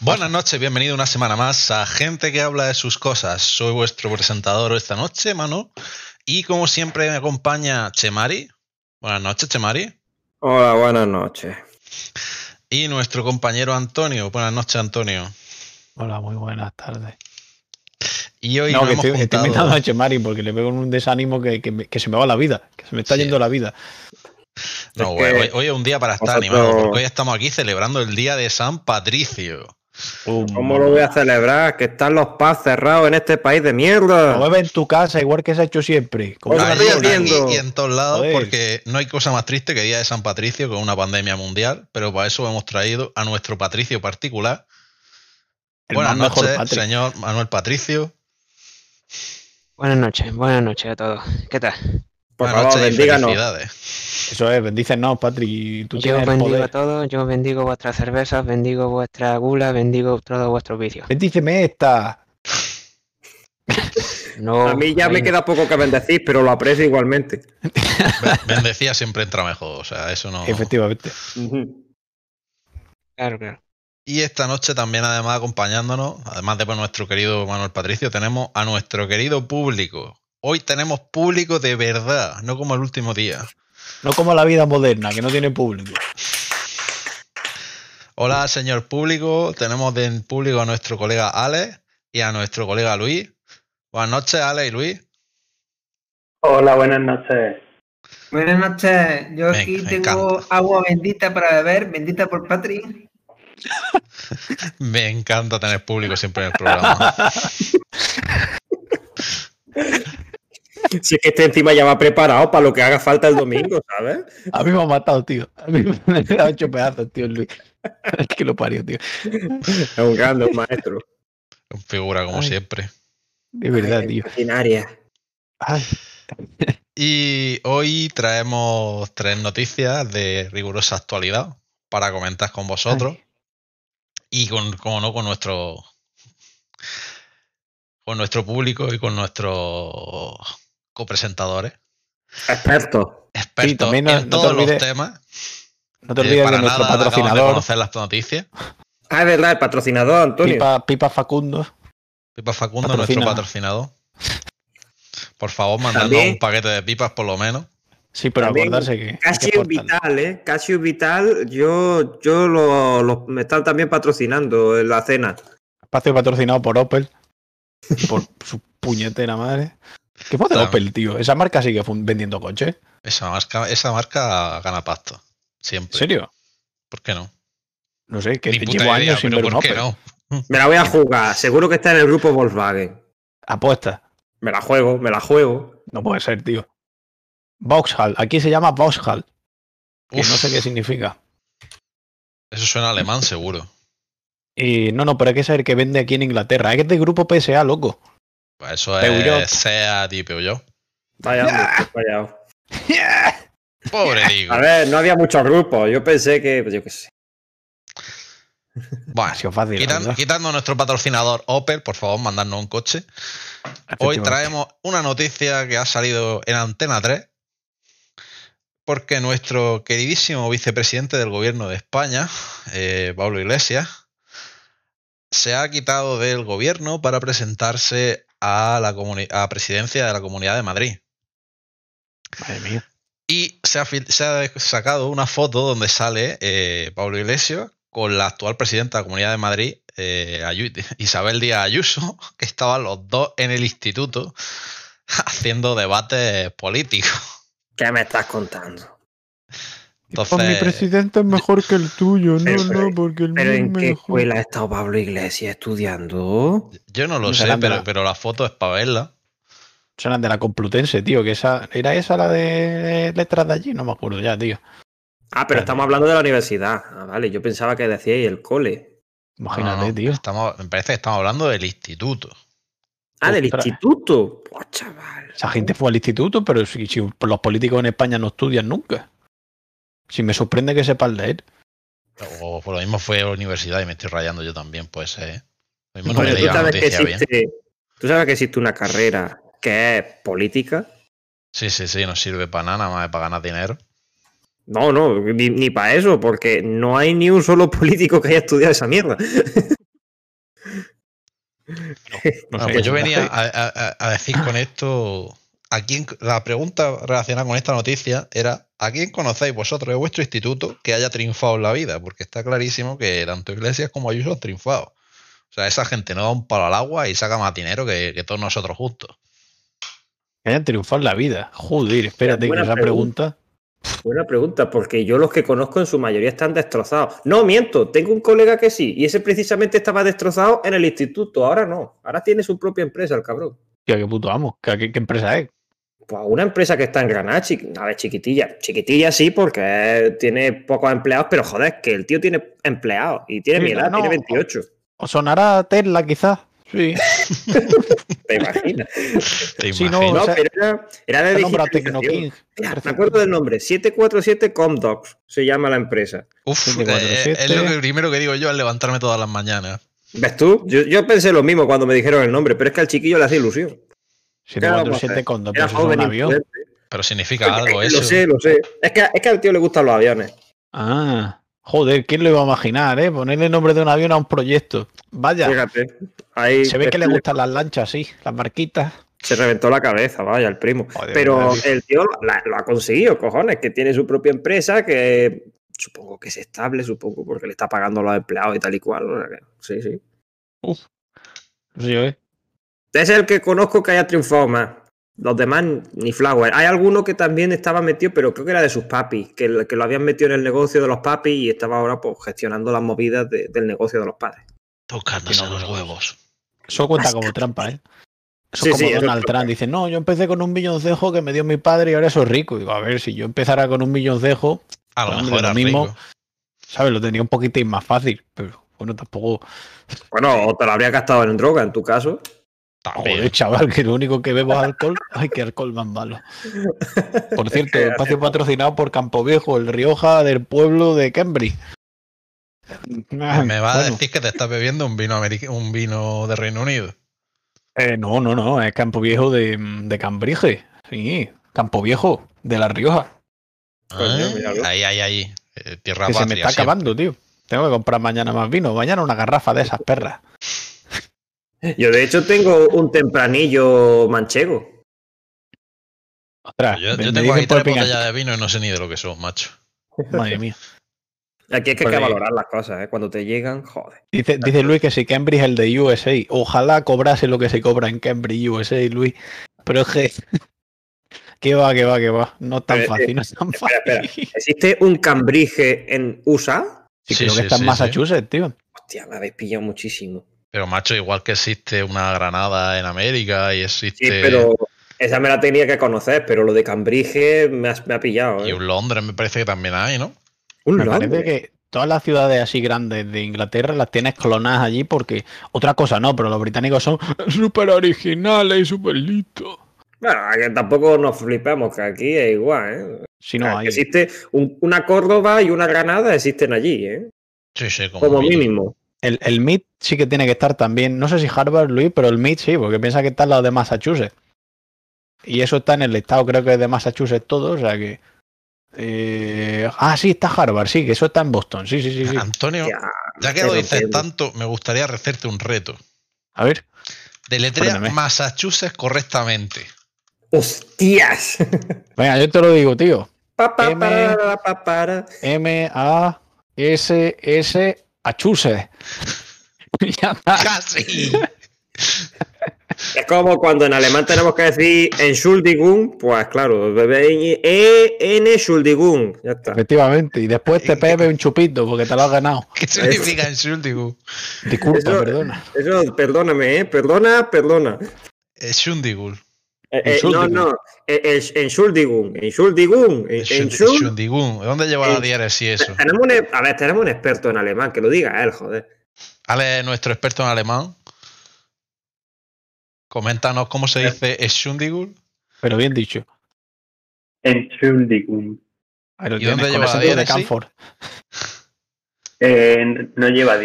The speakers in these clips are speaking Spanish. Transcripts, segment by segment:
Buenas noches, bienvenido una semana más a Gente que habla de sus cosas. Soy vuestro presentador esta noche, Manu. Y como siempre me acompaña Chemari. Buenas noches, Chemari. Hola, buenas noches. Y nuestro compañero Antonio. Buenas noches, Antonio. Hola, muy buenas tardes. Y hoy No, que hemos estoy, estoy juntado- a Chemari porque le pego un desánimo que, que me- que se me va la vida, que se me está Sí. yendo la vida. No, Es güey, hoy, hoy es un día para estar vosotros- animado, porque hoy estamos aquí celebrando el día de San Patricio. Um, ¿Cómo lo voy a celebrar? Que están los pubs cerrados en este país de mierda. Lo bebes en tu casa igual que se ha hecho siempre. Como haciendo. y en todos lados, Joder. porque no hay cosa más triste que día de San Patricio con una pandemia mundial, pero para eso hemos traído a nuestro Patricio particular. El Buenas noches, señor Manuel Patricio. Buenas noches, buenas noches a todos. ¿Qué tal? Por Buenas favor, noches y felicidades. Eso es, bendícenos, Patrick. Tú yo bendigo poder. a todos, yo bendigo vuestras cervezas, bendigo vuestra gula, bendigo todos vuestros vicios. Bendíceme esta. No, A mí ya me queda poco que bendecir, pero lo aprecio igualmente. Ben- Bendecía siempre entra mejor, o sea, eso no. Efectivamente. Claro, claro. Y esta noche también, además, acompañándonos, además de por nuestro querido Manuel Patricio, tenemos a nuestro querido público. Hoy tenemos público de verdad, no como el último día. No como la vida moderna, que no tiene público. Hola, señor público. Tenemos de público a nuestro colega Alex y a nuestro colega Luis. Buenas noches, Alex y Luis. Hola, buenas noches. Buenas noches, yo Me- aquí me tengo encanta. agua bendita para beber, bendita por Patrick. Me encanta tener público siempre en el programa. Si es que este encima ya va preparado para lo que haga falta el domingo, ¿sabes? A mí me ha matado, tío. A mí me ha hecho pedazos, tío, Luis. Es que lo parió, tío. Es un grande un maestro. Figura como Ay. siempre. De verdad, Ay, tío. Maquinaria. Ay, Y hoy traemos tres noticias de rigurosa actualidad para comentar con vosotros. Y con, como no, con nuestro con nuestro público y con nuestros copresentadores. Experto. Expertos también no- en no te todos los olvides- temas. no te Eh, olvides de nuestro nada acabamos de patrocinador, conocer las noticias. Ah, es verdad, el patrocinador, Antonio. Pipa, Pipa Facundo. Pipa Facundo, Patrocina. nuestro patrocinador. Por favor, mandadnos un paquete de pipas por lo menos. Sí, pero También acordarse que. Casio. Vital, ¿eh? Casio Vital, yo, yo lo, lo- me están también patrocinando en la cena. Espacio patrocinado por Opel. Por su puñetera madre. ¿Qué fue de Claro. Opel, tío? Esa marca sigue vendiendo coches. Esa marca, esa marca gana pasta. ¿En Siempre. serio? ¿Por qué no? No sé, que llevo idea, años sin ver un ¿por qué Opel. no? Me la voy a jugar, seguro que está en el grupo Volkswagen. Apuesta. Me la juego, me la juego. No puede ser, tío. Vauxhall. Aquí se llama Vauxhall. Que Uf, no sé qué significa. Eso suena alemán seguro. Y no, no, pero hay que saber que vende aquí en Inglaterra. Es de grupo PSA, loco. Pues eso Peugeot. es SEAT y Peugeot. Vaya, hombre, qué fallado. Pobre digo. A ver, no había muchos grupos. Yo pensé que, pues yo qué sé. Bueno, Ha sido fácil. quitan- quitando nuestro patrocinador Opel, por favor, mandadnos un coche. Hoy traemos una noticia que ha salido en Antena 3, porque nuestro queridísimo vicepresidente del gobierno de España, eh, Pablo Iglesias, se ha quitado del gobierno para presentarse a la comuni- a presidencia de la Comunidad de Madrid. Madre mía. Y se ha, se ha sacado una foto donde sale eh, Pablo Iglesias con la actual presidenta de la Comunidad de Madrid, eh, Isabel Díaz Ayuso, que estaban los dos en el instituto haciendo debates políticos. ¿Qué me estás contando? Entonces, Pues mi presidente es mejor que el tuyo. No, Pero- no, porque el ¿Pero mío en es qué mejor. escuela ha estado Pablo Iglesias estudiando? yo no lo No sé, pero, la- pero la foto es para verla. Son de la Complutense, tío. Que esa, ¿Era esa la de letras de allí? No me acuerdo ya, tío. Ah, pero estamos hablando de la universidad. Ah, vale, yo pensaba que decíais el cole. Imagínate, No, no, tío. Estamos, me parece que estamos hablando del instituto. Ah, del Ostras. instituto. Pues chaval. Esa gente fue al instituto, pero si, si los políticos en España no estudian nunca. Si me sorprende que sepan leer. O por lo mismo fue a la universidad y me estoy rayando yo también, pues eh. Lo mismo no Bueno, me ¿tú sabes, que bien. existe, ¿Tú sabes que existe una carrera que es política? Sí, sí, sí, no sirve para nada, nada más para ganar dinero. No, no, ni, para eso, porque no hay ni un solo político que haya estudiado esa mierda. No Bueno, sé, pues yo no venía sé. a, a- a decir con esto. ¿A quién, la pregunta relacionada con esta noticia era: ¿a quién conocéis vosotros de vuestro instituto que haya triunfado en la vida? Porque está clarísimo que tanto Iglesias como Ayuso han triunfado. O sea, esa gente no da un palo al agua y saca más dinero que, que todos nosotros juntos. Que hayan triunfado en la vida. Joder, espérate, que Buena esa pregunta. Buena pregunta, porque yo los que conozco en su mayoría están destrozados. No, miento, tengo un colega que sí, y ese precisamente estaba destrozado en el instituto, ahora no, ahora tiene su propia empresa, el cabrón. Tío, qué puto amo. ¿Qué, qué- qué empresa es? Pues una empresa que está en Granada, a ver, chiquitilla. Chiquitilla sí, porque tiene pocos empleados, pero joder, que el tío tiene empleados y tiene Sí, mi edad, no, tiene no. 28. ¿O sonará Tesla, quizás? Sí. ¿Te imaginas? ¿Te Sí, no, imaginas? No, o sea, pero era, era de digitalización. Tecnoking. Mira, Me acuerdo del nombre, 747 Comdocs se llama la empresa. Uf, eh, es lo que primero que digo yo al levantarme todas las mañanas. ¿Ves tú? Yo, yo pensé lo mismo cuando me dijeron el nombre, pero es que al chiquillo le hace ilusión. ¿Qué vamos a 747 hacer? con dos, un avión. Pero significa algo eso. Lo sé, lo sé. Es que, es que al tío le gustan los aviones. Ah, joder, ¿quién lo iba a imaginar, eh? Ponerle el nombre de un avión a un proyecto. Vaya, Fíjate. Ahí se ve que le gustan las lanchas, sí, las marquitas. Se reventó la cabeza, vaya, el primo. Joder, Pero el tío la- lo ha conseguido, cojones, que tiene su propia empresa, que supongo que es estable, supongo, porque le está pagando a los empleados y tal y cual. Sí, sí. Uf. Sí, eh. Es el que conozco que haya triunfado más. Los demás, ni Flower. Hay alguno que también estaba metido, pero creo que era de sus papis, que, que lo habían metido en el negocio de los papis y estaba ahora pues, gestionando las movidas de- del negocio de los padres. Tocándose no, los huevos. Eso cuenta como trampa, ¿eh? Eso Sí, es como sí, Donald Trump. Dice, no, yo empecé con un milloncejo que me dio mi padre y ahora soy rico. Digo, a ver, si yo empezara con un milloncejo, A lo mejor lo era mismo. rico. ¿sabes? Lo tenía un poquitín más fácil. Pero bueno, tampoco. Bueno, o te lo habría gastado en droga, en tu caso. También. Joder, chaval, que lo único que bebo es alcohol. Ay, qué alcohol más malo. Por cierto, espacio patrocinado por Campo Viejo, el Rioja del pueblo de Cambridge. Me va a decir que te estás bebiendo un vino un vino de Reino Unido. eh, no, no, no, es Campo Viejo de, de Cambridge. Sí, Campo Viejo de La Rioja. Ah, ahí, ahí, ahí. Eh, tierra Que se me está siempre. acabando, tío. Tengo que comprar mañana más vino. Mañana una garrafa de esas perras. Yo, de hecho, tengo un tempranillo manchego. Ostras, Yo, tengo aquí tres botellas de vino y no sé ni de lo que son, macho. Madre mía. Aquí es que hay que valorar las cosas, ¿eh? Cuando te llegan, joder. Dice, dice Luis que si Cambridge es el de USA. Ojalá cobrase lo que se cobra en Cambridge, USA, Luis. Pero es que. Que va, que va, que va. No es tan Pero, fácil, no es tan espera, fácil. espera. ¿Existe un Cambridge en USA? Sí, Sí, creo que sí, está en sí, Massachusetts, tío. Hostia, me habéis pillado muchísimo. Pero, macho, igual que existe una Granada en América y Sí, existe. pero esa me la tenía que conocer, pero lo de Cambridge me, has- me ha pillado. Y ¿eh? un Londres me parece que también hay, ¿no? Un Me Londres. parece que todas las ciudades así grandes de Inglaterra las tienes clonadas allí porque otra cosa no, pero los británicos son súper originales y súper listos. Bueno, que tampoco nos flipamos, que aquí es igual, ¿eh? Si O no sea, hay. existe un- una Córdoba y una Granada existen allí, ¿eh? Sí, sí, como, Como mínimo. mínimo. El, el MIT sí que tiene que estar también. No sé si Harvard, Luis, pero el MIT sí, porque piensa que está al lado de Massachusetts. Y eso está en el estado, creo que es de Massachusetts todo, o sea que. eh, Ah, sí, está Harvard, sí, que eso está en Boston. Sí, sí, sí, sí. Antonio, Ya, ya que lo dices tanto, me gustaría hacerte un reto. A ver. Deletrea. Massachusetts correctamente. ¡Hostias! Venga, yo te lo digo, tío. Pa, pa, M. para, pa, para. M-A-S-S Achuse. ya está. ¡Casi! Es como cuando en alemán tenemos que decir Entschuldigung, pues claro, E-N Entschuldigung, ya está. Efectivamente. Y después te bebe un chupito porque te lo has ganado. ¿Qué significa Entschuldigung? Disculpa, Eso- perdona. Eso, perdóname, ¿eh? Perdona, perdona. Entschuldigung. Eh, eh, no, no, Entschuldigung, Entschuldigung, Entschuld- Entschuldigung. ¿Dónde lleva la En- diéresis eso? Tenemos un, a ver, tenemos un experto en alemán, que lo diga él, joder. Ale, nuestro experto en alemán. Coméntanos cómo se dice Entschuldigung. Pero bien dicho. Entschuldigung. Ahí lo ¿Y dónde tienes, con lleva ese la? Canford. Eh, no lleva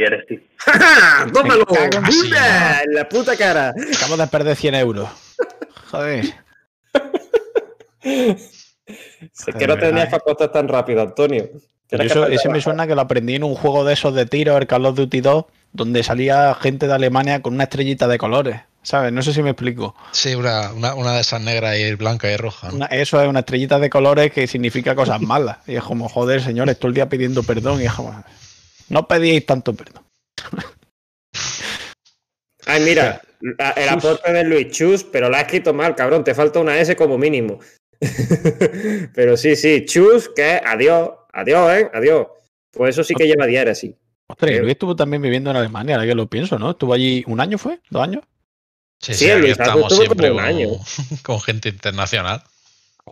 tómalo en sí. ¡Bumba! En la puta cara. Acabo de perder 100 euros. Joder. Es que no tenías que apostar tan rápido, Antonio. Eso, ese me suena que lo aprendí en un juego de esos de tiro, el Call of Duty 2, donde salía gente de Alemania con una estrellita de colores, ¿sabes? No sé si me explico. Sí, una, una, una de esas negras y blanca y roja. ¿no? Una- eso es una estrellita de colores que significa cosas malas. Y es como, joder, señores, todo el día pidiendo perdón. Y es como, no pedíais tanto perdón. Ay, mira, la- el Chus. aporte de Luis Chus, pero la has escrito mal, cabrón. Te falta una S como mínimo. pero sí, sí, Chus, que adiós, adiós, ¿eh? Adiós. Pues eso sí que lleva diéresis. Ostras, y Eh. Luis estuvo también viviendo en Alemania, ahora que lo pienso, ¿no? Estuvo allí un año, ¿fue? ¿Dos años? Sí, Sí, Luis, estamos siempre un con, año. con gente internacional.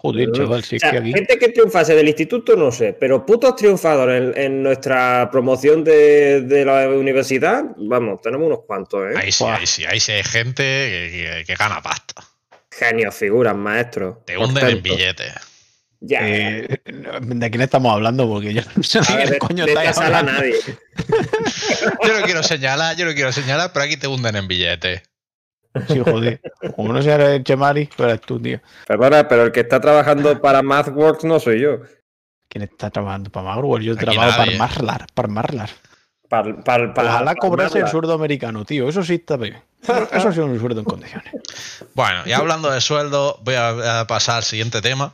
Joder, chaval, si O es que aquí. gente que triunfase del instituto, no sé, pero putos triunfadores en, en nuestra promoción de, de la universidad, vamos, tenemos unos cuantos, ¿eh? Ahí sí, ahí sí, ahí sí hay gente que, que- que gana pasta. Genios, figuras, maestros. Te hunden en billetes. Ya. Eh, ¿De quién estamos hablando? Porque yo no sé A de de, coño estáis hablando. nadie. Yo no quiero señalar, yo no quiero señalar, pero aquí te hunden en billetes. Sí, joder. Como no sea el Chemari, pero eres tú, tío. Perdona, pero el que está trabajando para MathWorks no soy yo. ¿Quién está trabajando para Marwell? Yo Aquí trabajo para. Marlar, para Marlar. Para, para, para- Ojalá para cobrase el sueldo americano, tío. Eso sí está bien. Eso sí es un sueldo en condiciones. Bueno, y hablando de sueldo, voy a, a pasar al siguiente tema.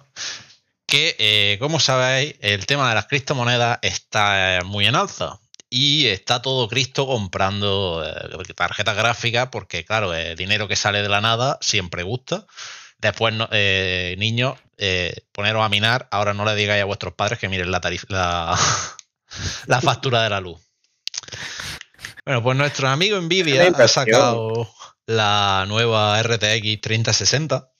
Que, eh, como sabéis, el tema de las criptomonedas está eh, muy en alza. Y está todo Cristo comprando eh, tarjetas gráficas porque, claro, el dinero que sale de la nada siempre gusta. Después, no- eh, niños, eh, poneros a minar. Ahora no le digáis a vuestros padres que miren la, tarif- la, la factura de la luz. Bueno, pues nuestro amigo Nvidia ha sacado la nueva RTX 3060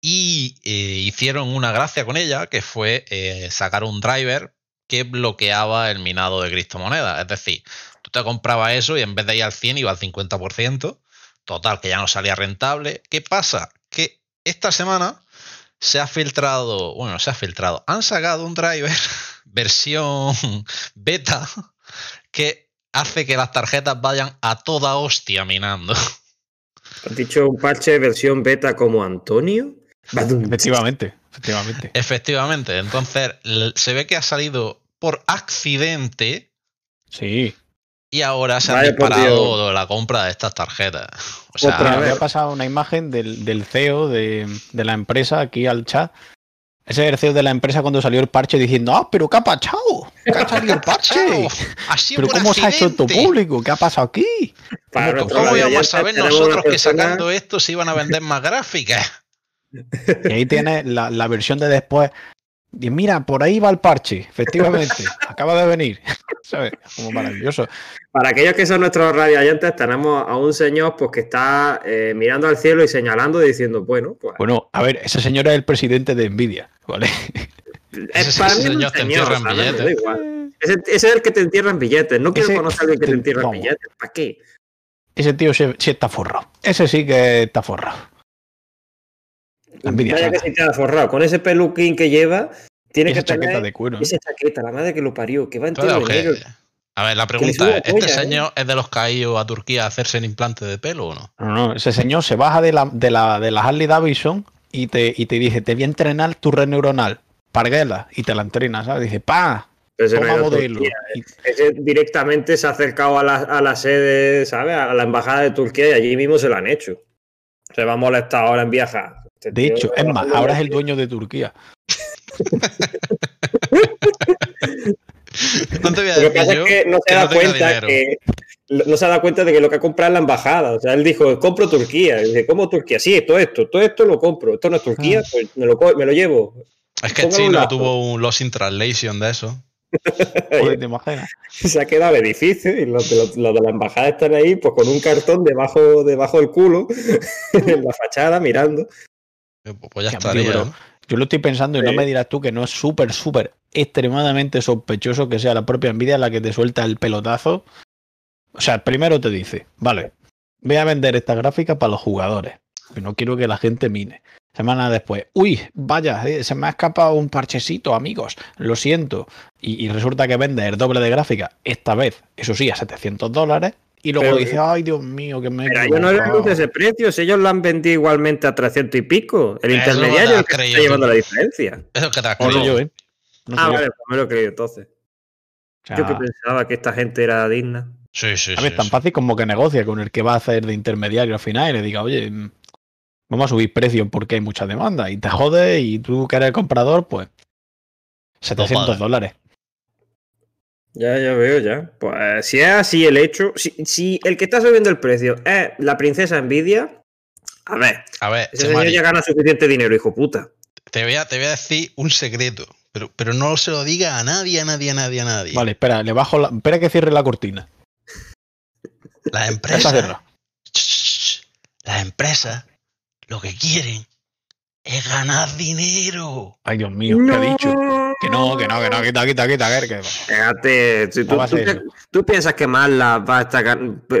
y eh, hicieron una gracia con ella que fue eh, sacar un driver que bloqueaba el minado de criptomonedas. Es decir, tú te comprabas eso y en vez de ir al 100 iba al 50%. Total, que ya no salía rentable. ¿Qué pasa? Que esta semana se ha filtrado, bueno, se ha filtrado, han sacado un driver versión beta que hace que las tarjetas vayan a toda hostia minando. ¿Has dicho un parche versión beta como Antonio? Efectivamente, efectivamente. Efectivamente, entonces se ve que ha salido por accidente Sí. y ahora se han Vaya por disparado la compra de estas tarjetas. O sea, Otra Me había pasado una imagen del, del CEO de, de la empresa aquí al chat. Ese es el CEO de la empresa cuando salió el parche diciendo, ah, pero ¿qué ha pasado? ¿Qué ha salido el parche? Así ¿Pero cómo se ha hecho esto accidente. público? ¿Qué ha pasado aquí? Para ¿Cómo, cómo íbamos a saber nosotros que sacando esto se iban a vender más gráficas? Y ahí tienes la, la versión de después. Y mira, por ahí va el parche, efectivamente. acaba de venir. ¿Sabes? Como maravilloso. Para aquellos que son nuestros radioyentes, tenemos a un señor pues, que está eh, mirando al cielo y señalando y diciendo, bueno, pues. Bueno, a ver, ese señor es el presidente de Nvidia, ¿vale? es ese para mí es un señor te entierra en billetes. igual. Ese, ese es el que te entierra en billetes. No quiero Ese- conocer a alguien que te te- entierra en billetes. ¿Para qué? Ese tío sí, sí está forrado. Ese sí que está forrado. La envidia Vaya que se te ha forrado. Con ese peluquín que lleva, tiene Esa que chaqueta tener de cuero. esa chaqueta, la madre que lo parió, que va de negro. ojete. A ver, la pregunta es, ¿este polla, ¿eh? señor es de los que ha ido a Turquía a hacerse el implante de pelo o no? No, no, ese señor se baja de la, de la, de la Harley Davidson y te, y te dice, te voy a entrenar tu red neuronal, parguela, y te la entrena, ¿sabes? Dice, pa, ese toma modelo. Turquía. Y- Ese directamente se ha acercado a la, a la sede, ¿sabes? A la embajada de Turquía y allí mismo se lo han hecho. Se va a molestar ahora en viajar. De hecho, es más, ahora es el dueño de Turquía. No te voy a Lo que decir pasa yo es que no se que da no cuenta dinero. que no se da cuenta de que lo que ha comprado es la embajada. O sea, él dijo, compro Turquía. Y dice, ¿cómo Turquía? Sí, todo esto, todo esto lo compro. Esto no es Turquía, Ah. pues me lo, co- me lo llevo. Es que lazo. tuvo un lost in translation de eso. Joder, ¿te imaginas? se ha quedado el edificio y los de, los- los de la embajada están ahí pues con un cartón debajo, debajo del culo en la fachada mirando. Pues ya estaría. tío, pero- ¿no? Yo lo estoy pensando y no me dirás tú que no es súper, súper, extremadamente sospechoso que sea la propia Nvidia la que te suelta el pelotazo. O sea, primero te dice, vale, voy a vender esta gráfica para los jugadores, pero no quiero que la gente mine. Semana después, uy, vaya, eh, se me ha escapado un parchecito, amigos, lo siento. Y, y resulta que vende el doble de gráfica, esta vez, eso sí, a 700 dólares. Y luego Pero- dice, ay, Dios mío, que me Pero yo no le equivocado". anuncio ese precio, si ellos lo han vendido igualmente a 300 y pico. El Eso intermediario es que está llevando la diferencia. Eso que te has No creído. yo, ¿eh? No Ah, vale, pues me lo he creído entonces. O sea, Yo que pensaba que esta gente era digna. Sí, sí, A ver, sí, tan sí. fácil como que negocia con el que va a hacer de intermediario al final y le diga, oye, mm, vamos a subir precios porque hay mucha demanda y te jode y tú que eres el comprador, pues 700 pagas. dólares. Ya, ya veo, ya. Pues si es así el hecho, si, si el que está subiendo el precio es la princesa Nvidia, a ver, A ver, ese señor ya gana suficiente dinero, hijo puta. te, voy a, te voy a decir un secreto, pero, pero no se lo diga a nadie, a nadie, a nadie, a nadie. Vale, espera, le bajo la... Espera que cierre la cortina. Las empresas, las empresas lo que quieren es ganar dinero. Ay, Dios mío, ¿qué ha dicho? Que no, que no, que no, quita, quita, quita, que, que- Fíjate, si tú, ¿Cómo va a tú piensas que Marla va a estar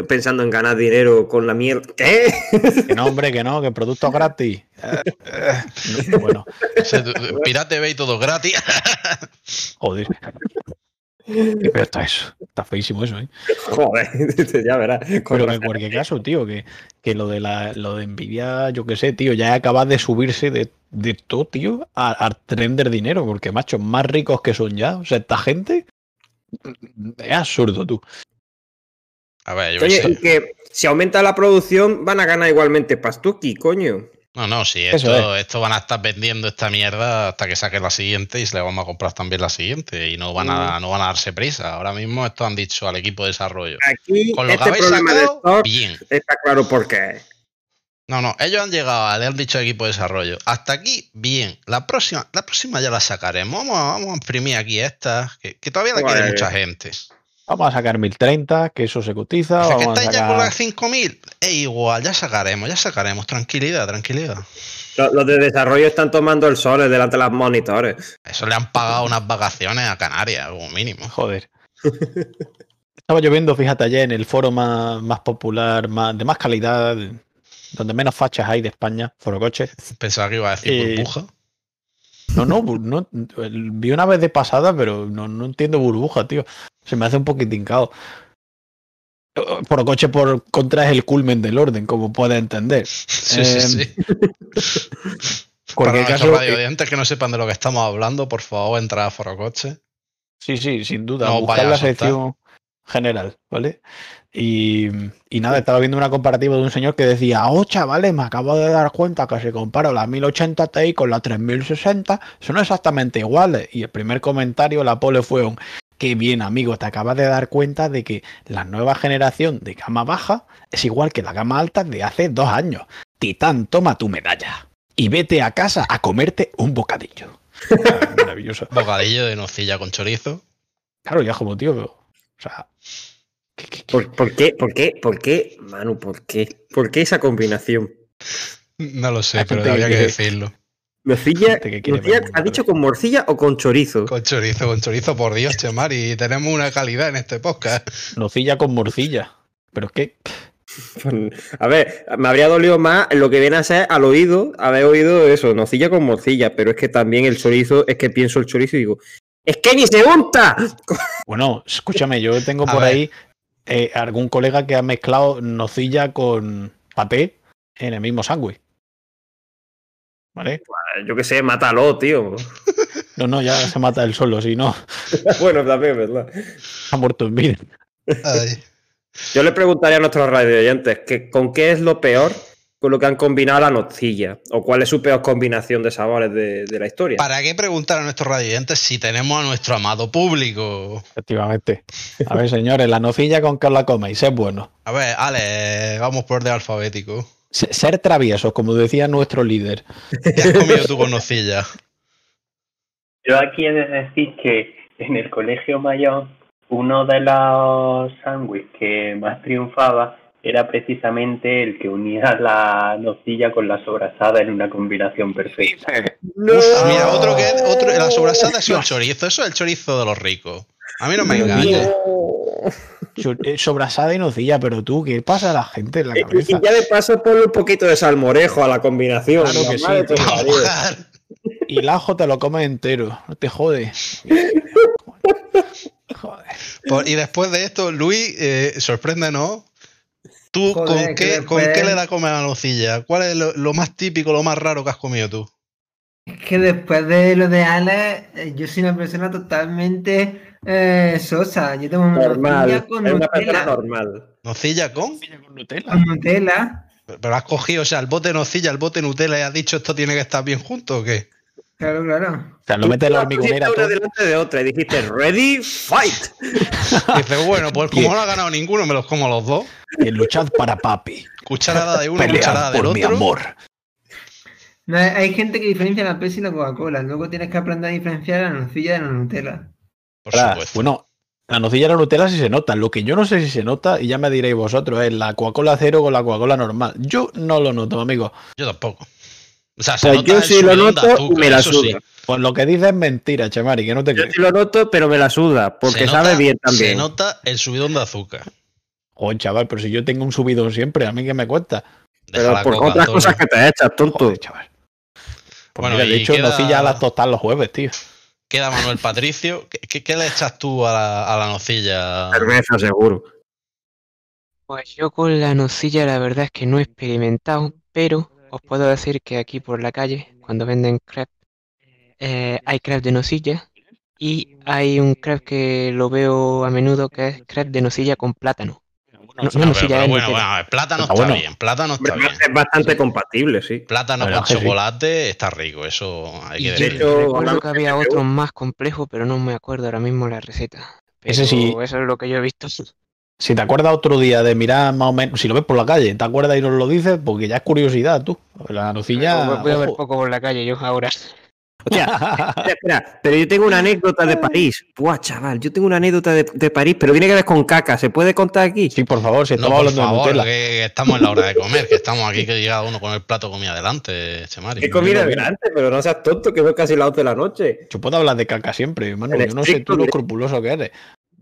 pensando en ganar dinero con la mierda. ¿Qué? que no, hombre, que no, que producto gratis. No, bueno, Pirate Bay todo gratis. joder. Feo está eso. Está feísimo eso, ¿eh? Joder, ya verás. Pero en cualquier caso, tío, que, que lo de la lo de Nvidia, yo qué sé, tío, ya acaba de subirse de, de todo, tío, a- al tren del dinero, porque, macho, más ricos que son ya. O sea, esta gente es absurdo, tú. A ver, yo Oye, que si aumenta la producción, van a ganar igualmente Pastuki, coño. No, no, sí, Eso esto, esto van a estar vendiendo esta mierda hasta que saquen la siguiente y se le vamos a comprar también la siguiente. Y no van a, Mm. no van a darse prisa. Ahora mismo esto han dicho al equipo de desarrollo. Aquí Con lo que este habéis problema de sacado, stock bien. está claro por qué. No, no, ellos han llegado, le han dicho al equipo de desarrollo. Hasta aquí, bien. La próxima, la próxima ya la sacaremos. Vamos a, vamos a imprimir aquí esta, que, que todavía la quiere Vale. mucha gente. Vamos a sacar 1030, que eso se cotiza. O sea, que vamos a estáis ya con sacar... las 5000. Es igual, ya sacaremos, ya sacaremos. Tranquilidad, tranquilidad. Los, los de desarrollo están tomando el sol delante de los monitores. Eso le han pagado unas vacaciones a Canarias, como mínimo. Joder. Estaba lloviendo, fíjate, ayer en el foro más, más popular, más, de más calidad, donde menos fachas hay de España, Foro Coche. Pensaba que iba a decir Eh, burbuja. No, no, vi una vez de pasada, pero no, no entiendo burbuja, tío. Se me hace un poquitín cao. Foro Coche por contra es el culmen del orden, como puedes entender. Sí, sí, em, sí. Para cualquier nuestros caso, radio eh, oyentes que no sepan de lo que estamos hablando, por favor, entra a Forocoche. Sí, sí, sin duda. No buscar la sección general, ¿vale? Y, y nada, estaba viendo una comparativa de un señor que decía, oh, chavales, me acabo de dar cuenta que si comparo la 1080 Ti con la 3060, son exactamente iguales. Y el primer comentario, la pole fue un, qué bien, amigo, te acabas de dar cuenta de que la nueva generación de gama baja es igual que la gama alta de hace dos años. Titán, toma tu medalla. Y vete a casa a comerte un bocadillo. Maravilloso. Bocadillo de nocilla con chorizo. Claro, ya como tío, pero, o sea. ¿Por, por qué? ¿Por qué? ¿Por qué? Manu, ¿por qué? ¿Por qué esa combinación? No lo sé, pero había que que- decirlo. ¿Nocilla, Gente que ver ¿has dicho con morcilla o con chorizo? Con chorizo, con chorizo, por Dios, Chemari. Tenemos una calidad en este podcast. nocilla con morcilla. Pero es que, A ver, me habría dolido más lo que viene a ser al oído, haber oído eso, nocilla con morcilla, pero es que también el chorizo, es que pienso el chorizo y digo, ¡es que ni se unta! bueno, escúchame, yo tengo A por ver. ahí eh, algún colega que ha mezclado nocilla con paté en el mismo sándwich. ¿Vale? Yo qué sé, mátalo, tío. No, no, ya se mata él solo, si no, bueno, también, ¿verdad? ha muerto en vida. Ay. Yo le preguntaría a nuestros radio oyentes que con qué es lo peor con lo que han combinado la nocilla, o cuál es su peor combinación de sabores de, de la historia. ¿Para qué preguntar a nuestros radioyentes si tenemos a nuestro amado público? Efectivamente. A ver, señores, la nocilla con que os la coméis es bueno. A ver, Ale, vamos por orden alfabético. Se- Ser traviesos, como decía nuestro líder. ¿Qué has comido tú con nocilla? Yo aquí he de decir que en el colegio mayor, uno de los sándwiches que más triunfaba era precisamente el que unía la nocilla con la sobrasada en una combinación perfecta. ¡No! Uf, mira, otro que otro, la sobrasada es el chorizo. Eso es el chorizo de los ricos. A mí no me engañes. Eh, Sobrasada y nocilla, pero tú, ¿qué pasa a la gente en la Y, y cabeza? ya de paso ponle un poquito de salmorejo a la combinación. Claro que sí. Y el ajo te lo comes entero, no te jode. Joder. Por- y después de esto, Luis, eh, sorpréndenos. ¿Tú Joder, con, qué, después- con qué le da comer a la nocilla? ¿Cuál es lo, lo más típico, lo más raro que has comido tú? Es que después de lo de Alex, eh, yo soy una persona totalmente Eh, Sosa, yo tengo una Normal. nocilla con Es una persona Nutella. normal. ¿Nocilla con? Con Nutella. Con Nutella. Pero pero has cogido, o sea, el bote nocilla, el bote Nutella y has dicho esto tiene que estar bien junto o qué? Claro, claro. O sea, lo metes en la hormigonera una delante de otra y dijiste, ready, fight. Dices, bueno, pues como no ha ganado ninguno, me los como los dos. Y luchad para papi. Cucharada de uno, cucharada Pelead del por mi otro. amor. No, hay- hay gente que diferencia la Pepsi y la Coca-Cola. Luego tienes que aprender a diferenciar la nocilla de la Nutella. Por Ahora, supuesto. Bueno, la nocilla de la Nutella sí se nota. Lo que yo no sé si se nota, y ya me diréis vosotros, es la Coca-Cola cero con la Coca-Cola normal. Yo no lo noto, amigo. Yo tampoco. O sea, se Pues nota yo sí lo noto y azúcar, me la sí. suda. Pues lo que dices es mentira, Chemari, que no te Yo crees. sí lo noto, pero me la suda, porque Se sabe nota- bien Se también. nota el subidón de azúcar. Joder, chaval, pero si yo tengo un subidón siempre, ¿a mí qué me cuesta? Deja Pero la por coca, otras cosas que te echas, tonto. Joder, chaval. Pues Bueno, mira, de hecho, queda- nocilla a las tostadas los jueves, tío. Queda Manuel Patricio. ¿Qué, qué- qué le echas tú a la, a la nocilla? Cerveza, seguro. Pues yo con la nocilla la verdad es que no he experimentado, pero os puedo decir que aquí por la calle, cuando venden crepe, eh, hay crepe de nocilla y hay un crepe que lo veo a menudo que es crepe de nocilla con plátano. No, no No, pero- nocilla, pero es bueno, bueno, el plátano Está está bueno. bien. Plátano está bien. Es bastante compatible, sí. Plátano con sí. chocolate está rico, eso hay Y que decirlo. hecho, recuerdo que había otro más complejo, pero no me acuerdo ahora mismo la receta. Ese Pero sí. Eso es lo que yo he visto. Si te acuerdas otro día de mirar más o menos, si lo ves por la calle, te acuerdas y nos lo dices, porque ya es curiosidad, tú. La nocilla. Voy a ver poco por la calle yo ahora. Hostia, espera, espera, pero yo tengo una anécdota de París. Buah, chaval, yo tengo una anécdota de, de París, pero tiene que ver con caca. ¿Se puede contar aquí? Sí, por favor, si No, estamos por hablando de favor, Nutella. que, estamos en la hora de comer, que estamos aquí que llega uno con el plato de comida delante, Chemari. He comido Mira, mira. delante, pero no seas tonto, que son casi las 11 de la noche. Yo puedo hablar de caca siempre, hermano. Yo no sé tú lo escrupuloso que eres.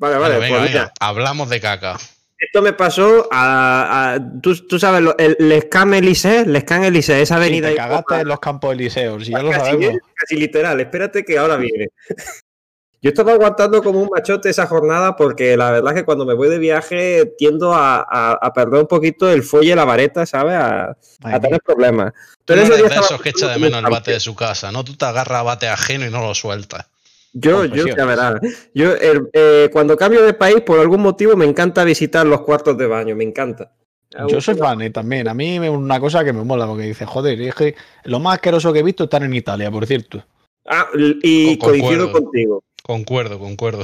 Vale, Bueno, vale, venga, pues venga, mira, hablamos de caca. esto me pasó a. a- tú, tú sabes, lo- el Lescam Elysée, Lescam Elysée, esa Sí, avenida. te ahí cagaste en los campos elíseos, si ya lo casi, sabemos. casi literal, espérate que ahora viene. Yo estaba aguantando como un machote esa jornada porque la verdad es que cuando me voy de viaje tiendo a, a- a perder un poquito el fuelle, la vareta, ¿sabes? A, tener problemas. Tú no eres de esos que echa de menos el bate de su casa, ¿no? Tú te agarras a bate ajeno y no lo sueltas. Yo, yo, ya verás. Yo, el- eh, cuando cambio de país, por algún motivo, me encanta visitar los cuartos de baño, me encanta. Yo soy fan eh, también. A mí es una cosa que me mola, porque dice, joder, es que lo más asqueroso que he visto están en Italia, por cierto. Ah, y Con- coincido concuerdo. contigo. Concuerdo, concuerdo.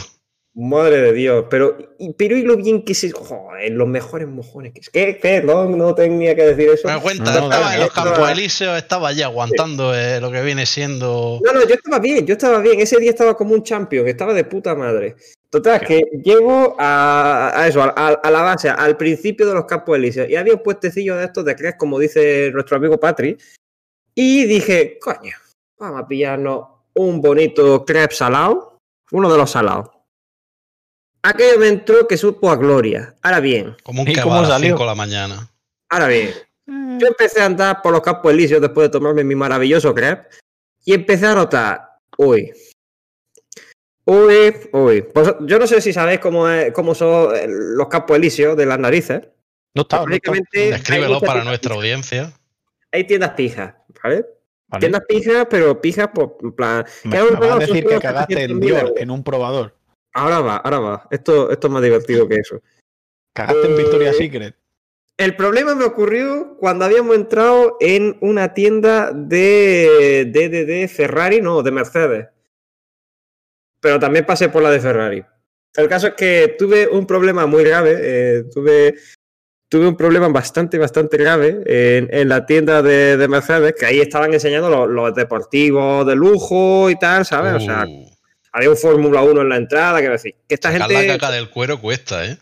Madre de Dios, pero y, pero y lo bien que se. Joder, los mejores mojones que es. ¿Qué? Perdón, no tenía que decir eso. Me cuenta, No, estaba en los campos elíseos, estaba allí aguantando eh, lo que viene siendo. No, no, yo estaba bien, yo estaba bien. Ese día estaba como un champion, estaba de puta madre. Total, que llego a, a eso, a, a la base, al principio de los campos elíseos. Y había un puestecillo de estos de crepes, como dice nuestro amigo Patri. Y dije, coño, vamos a pillarnos un bonito crepe salado. Uno de los salados. Aquello me entró que supo a gloria. Ahora bien, Como un ¿Y kebab cómo a las salió? 5 de la mañana. ahora bien. Yo empecé a andar por los campos elíseos después de tomarme mi maravilloso crepe y empecé a notar, uy, uy, uy. Pues yo no sé si sabéis cómo, es- cómo son eh, los campos elíseos de las narices. No está, no está. Básicamente, hay Descríbelo muchas para nuestra pijas. audiencia. Hay tiendas pijas, ¿vale? Vale. Tiendas pijas, pero pijas, pues, en plan. Me, me vas a decir que cagaste en 700.000 Dior, euros. en un probador. Ahora va, ahora va. Esto, esto es más divertido que eso. Cagaste en Eh, Victoria's Secret. El problema me ocurrió cuando habíamos entrado en una tienda de, de, de, de Ferrari, no, de Mercedes. Pero también pasé por la de Ferrari. El caso es que tuve un problema muy grave. eh, tuve, tuve un problema bastante, bastante grave en, en la tienda de, de Mercedes, que ahí estaban enseñando los, los deportivos de lujo y tal, ¿sabes? O sea, Uh, había un Fórmula 1 en la entrada, que decir, que esta sacar gente... la caca del cuero cuesta, ¿eh?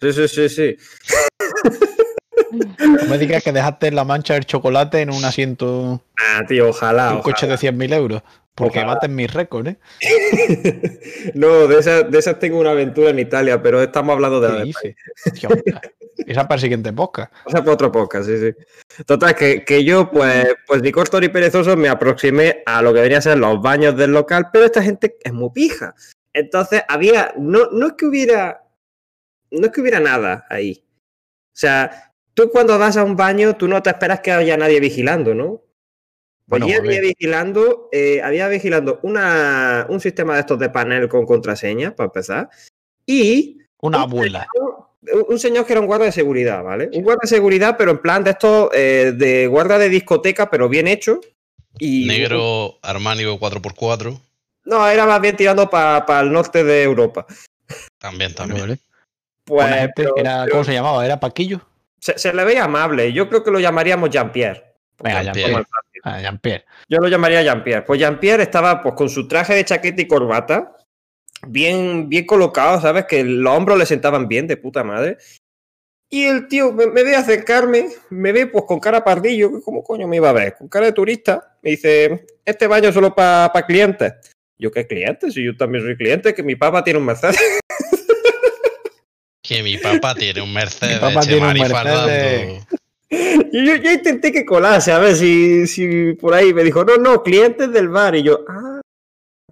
Sí, sí, sí, sí. No me digas que dejaste la mancha del chocolate en un asiento Ah, tío, ojalá. un coche de 100.000 euros. Porque Ojalá. baten mis récords, ¿eh? no, de esas, de esas tengo una aventura en Italia, pero estamos hablando de la ¿Qué de. Esa para el siguiente podcast. O sea, para otro podcast, sí, sí. Total, que, que yo, pues, pues ni corto ni perezoso, me aproximé a lo que deberían ser los baños del local, pero esta gente es muy pija. Entonces, había, no, no es que hubiera, no es que hubiera nada ahí. O sea, tú cuando vas a un baño, tú no te esperas que haya nadie vigilando, ¿no? Pues Bueno, había vigilando, eh, había vigilando una, un sistema de estos de panel con contraseña, para empezar. Y Una un abuela. señor- un señor que era un guarda de seguridad, ¿vale? Un guarda de seguridad, pero en plan de estos, eh, de guarda de discoteca, pero bien hecho. Y Negro Armani 4x4. No, era más bien tirando para el norte de Europa. También, también. vale. Pues Buena gente, pero- era, pero ¿Cómo se llamaba? ¿Era Paquillo? se, se le veía amable. Yo creo que lo llamaríamos Jean-Pierre. Venga, Jean-Pierre. Fácil. Ah. Yo lo llamaría Jean-Pierre. Pues Jean-Pierre estaba pues, con su traje de chaqueta y corbata, bien, bien colocado, ¿sabes? Que los hombros le sentaban bien, de puta madre. Y el tío me, me ve acercarme, me ve pues con cara pardillo, que ¿cómo coño me iba a ver? Con cara de turista. Me dice, este baño es solo para clientes. Yo, ¿qué clientes? Si yo también soy cliente, que mi papá tiene un Mercedes. Que mi papá tiene un Mercedes. papá tiene un Chemari Mercedes. fardando. Y yo, yo intenté que colase, a ver si, si por ahí me dijo, no, no, clientes del bar. Y yo, ah,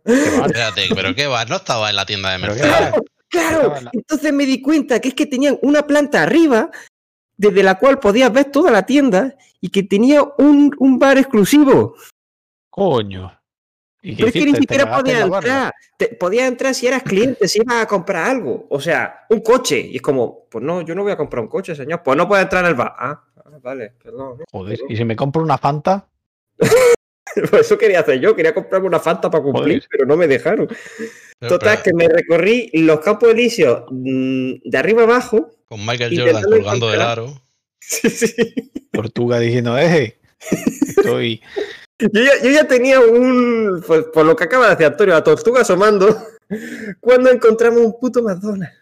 Espérate, pero qué va, no estaba en la tienda de Mercedes. claro. La- Entonces me di cuenta que es que tenían una planta arriba, desde la cual podías ver toda la tienda y que tenía un, un bar exclusivo. Coño. ¿Y qué Pero es que ni siquiera podías entrar. Podías entrar si eras cliente, si ibas a comprar algo. O sea, un coche. Y es como, pues no, yo no voy a comprar un coche, señor. Pues no puedes entrar en el bar. Ah, ah, vale, perdón. Joder, ¿y si me compro una Fanta? Pues eso quería hacer yo. Quería comprarme una Fanta para cumplir, Joder. pero no me dejaron. Pero- Total, pero que me recorrí los campos elíseos mm, de arriba abajo. Con Michael Jordan colgando del aro. Sí, sí. Tortuga diciendo, eh, estoy... Yo ya, yo ya tenía un. Pues, por lo que acaba de decir Antonio, la tortuga asomando. Cuando encontramos un puto McDonald's.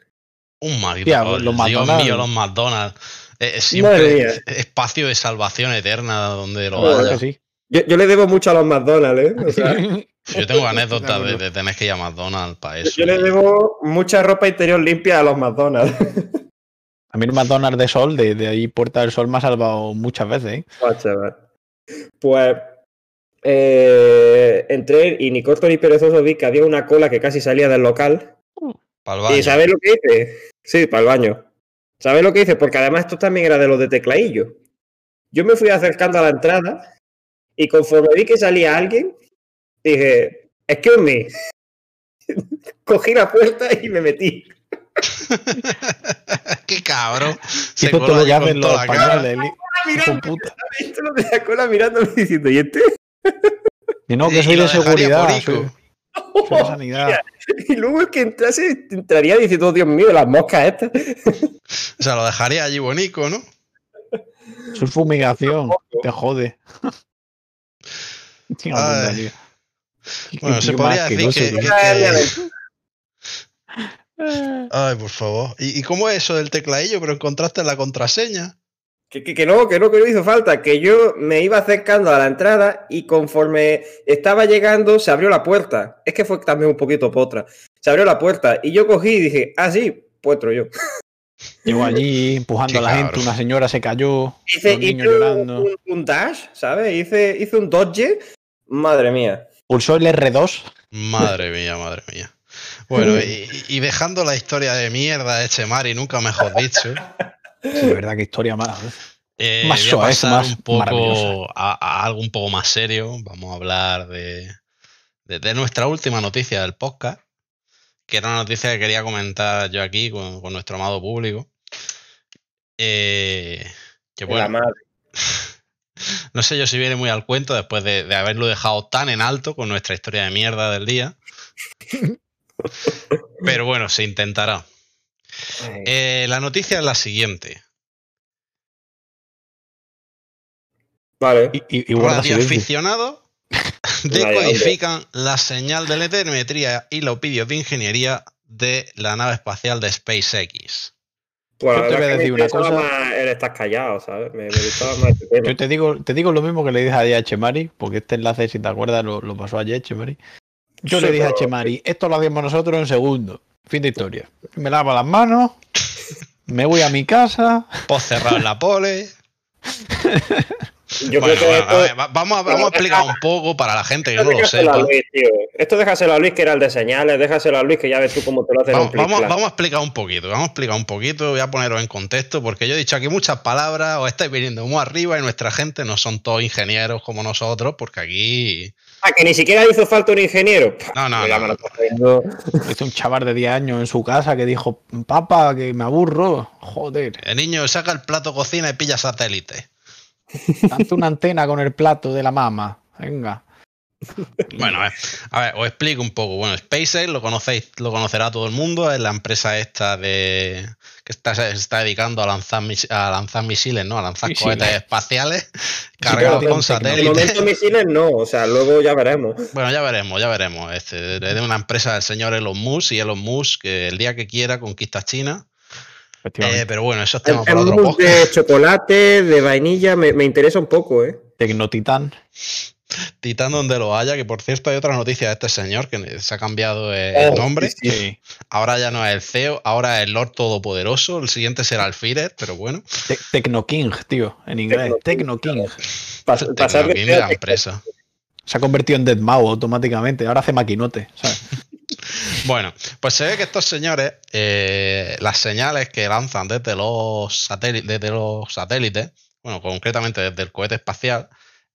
Un McDonald's. los Dios McDonald's. mío, los McDonald's. Eh, eh, siempre espacio de salvación eterna donde lo haya. que sí. Yo, yo le debo mucho a los McDonald's, ¿eh? O sea, Yo tengo anécdotas de, de tener que ir a McDonald's para eso. yo le debo mucha ropa interior limpia a los McDonald's. A mí el McDonald's de Sol, de, de ahí Puerta del Sol, me ha salvado muchas veces, ¿eh? Chaval. Pues. eh, entré y ni corto ni perezoso vi que había una cola que casi salía del local. Para el baño. ¿Y sabes lo que hice? Sí, para el baño. ¿Sabes lo que hice? Porque además esto también era de los de tecladillo. Yo me fui acercando a la entrada y conforme vi que salía alguien, dije, excuse me. Cogí la puerta y me metí. Qué cabrón. Se todo lo toda los españoles. Esto lo de la cola mirándome diciendo, ¿y este? Y no, que soy de seguridad. Y luego el que entrase entraría diciendo, "Oh, Dios mío, las moscas estas. O sea, lo dejaría allí bonito, ¿no? Soy fumigación, te jode. Bueno, se podría decir que- que- Ay, por favor. ¿Y, y cómo es eso del tecladillo? Pero encontraste la contraseña. Que, que- que no, que no, que no hizo falta, que yo me iba acercando a la entrada y conforme estaba llegando se abrió la puerta. Es que fue también un poquito potra. Se abrió la puerta y yo cogí y dije, ah, sí, pues entro yo. Llegó allí empujando Qué a la gente, una señora se cayó, Hice, los niños hice llorando. un, un dash, ¿sabes? Hice, hice un dodge. Madre mía. Pulsó el R2. Madre mía, madre mía. Bueno, y, y dejando la historia de mierda de Chemari, nunca mejor dicho, Sí, de verdad, qué historia más. eh, Más voy a soez, pasar más un poco maravillosa. a, a algo un poco más serio. Vamos a hablar de, de, de nuestra última noticia del podcast, que era una noticia que quería comentar yo aquí con, con nuestro amado público. Eh, que La bueno, madre. no sé yo si viene muy al cuento después de, de haberlo dejado tan en alto con nuestra historia de mierda del día. Pero bueno, se intentará. Ay, Eh, la noticia es la siguiente. Vale. Y, y, Vaya, decodifican la señal de telemetría y los vídeos de ingeniería de la nave espacial de SpaceX. Pues Yo te voy a decir una cosa. más el estar callado, ¿sabes? Me, me gustaba más este tema. Yo te digo, te digo lo mismo que le dije a Chemari, porque este enlace, si te acuerdas, lo, lo pasó ayer Chemari. Yo Sí, le dije a Chemari, esto lo hacemos nosotros en segundo. Fin de historia. Me lavo las manos, me voy a mi casa. Cerrado en la pole. Yo Bueno, creo que bueno, esto, a ver, va- vamos, a, vamos a explicar un poco para la gente que esto no lo déjaselo a sepa. Luis, tío. Esto déjaselo a Luis, que era el de señales. Déjaselo a Luis, que ya ves tú cómo te lo hacen Vamos, vamos, a explicar un poquito, vamos a explicar un poquito, voy a poneros en contexto, porque yo he dicho aquí muchas palabras, os estáis viniendo muy arriba y nuestra gente no son todos ingenieros como nosotros, porque aquí... Ah, que ni siquiera hizo falta un ingeniero. No, no, Ya no. Hizo un chaval de 10 años en su casa que dijo, papá, que me aburro. Joder, El niño saca el plato cocina y pilla satélite. Date una antena con el plato de la mama. Venga. Bueno, a ver, a ver, os explico un poco. Bueno, SpaceX lo conocéis, lo conocerá todo el mundo, es la empresa esta de que está, se está dedicando a lanzar, mis- a lanzar misiles, ¿no? A lanzar Misiles. cohetes espaciales cargados con tecno- De satélites. momento misiles no, o sea, luego ya veremos. Bueno, ya veremos, ya veremos. Este, es de una empresa del señor Elon Musk y Elon Musk que el día que quiera conquista China. Eh, pero bueno, eso es para otro podcast. de chocolate, de vainilla, me, me interesa un poco, ¿eh? Tecnotitán. Titán donde lo haya, que por cierto hay otra noticia de este señor que se ha cambiado el Oh, nombre. sí, Sí. Ahora ya no es el CEO, ahora es el Lord Todopoderoso. El siguiente será el Führer, pero bueno. Te- Tecno King, tío, en inglés. Tecno Tecno King. Pas- de ser- la empresa. Se ha convertido en Deadmau automáticamente. Ahora hace maquinote. ¿sabes? Bueno, pues se ve que estos señores, eh, las señales que lanzan desde los, satélites, bueno, concretamente desde el cohete espacial,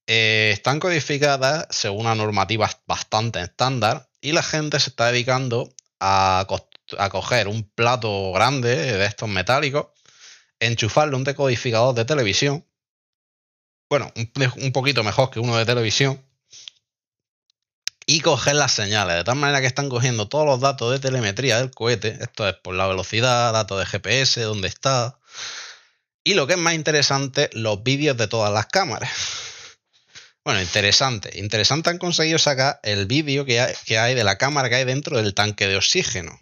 eh, están codificadas según una normativa bastante estándar y la gente se está dedicando a, coger un plato grande de estos metálicos, enchufarle un decodificador de televisión, bueno, un poquito mejor que uno de televisión, y coger las señales, de tal manera que están cogiendo todos los datos de telemetría del cohete, esto es por la velocidad, datos de GPS, dónde está, y lo que es más interesante, los vídeos de todas las cámaras. Bueno, interesante. Interesante han conseguido sacar el vídeo que hay, que hay de la cámara que hay dentro del tanque de oxígeno.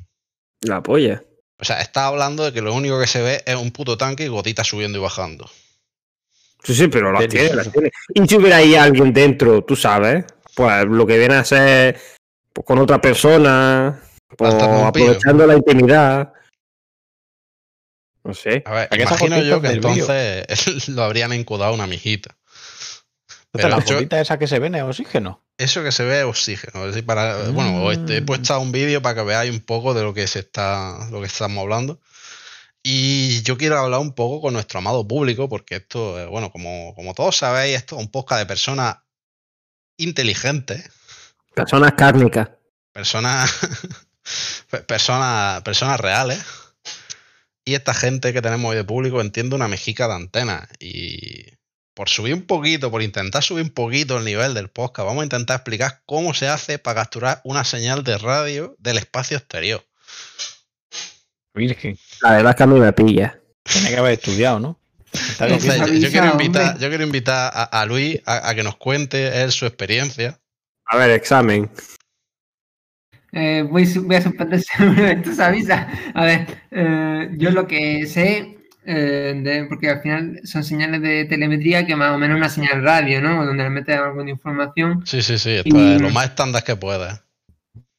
La polla. O sea, está hablando de que lo único que se ve es un puto tanque y gotitas subiendo y bajando. Sí, sí, pero las tiene, las tiene. Y si hubiera ahí alguien dentro, tú sabes, pues lo que viene a ser pues, con otra persona, pues, aprovechando la intimidad. No sé. A ver, ¿A qué esas imagino yo que entonces lo habrían incubado a una mijita. Pero la gotita esa que se ven es oxígeno. Eso que se ve es oxígeno. es decir, para, Bueno, os he he puesto un vídeo para que veáis un poco de lo que se está, lo que estamos hablando. Y yo quiero hablar un poco con nuestro amado público, porque esto, eh, bueno, como, como todos sabéis, esto es un podcast de personas inteligentes, Personas cárnicas. personas, pe- personas, personas reales. Y esta gente que tenemos hoy de público entiende una mejica de antena. Y por subir un poquito, por intentar subir un poquito el nivel del podcast, vamos a intentar explicar cómo se hace para capturar una señal de radio del espacio exterior. Virgen. La verdad es que a mí me pilla. Tiene que haber estudiado, ¿no? Yo, yo quiero invitar, yo quiero invitar a, a Luis a, a que nos cuente él su experiencia. A ver, examen. Eh, voy, a suspender seguramente se avisa. A ver, eh, yo lo que sé, eh, de- porque al final son señales de telemetría que más o menos una señal radio, ¿no? Donde le metes alguna información. Sí, sí, sí, esto Y- es lo más estándar que pueda.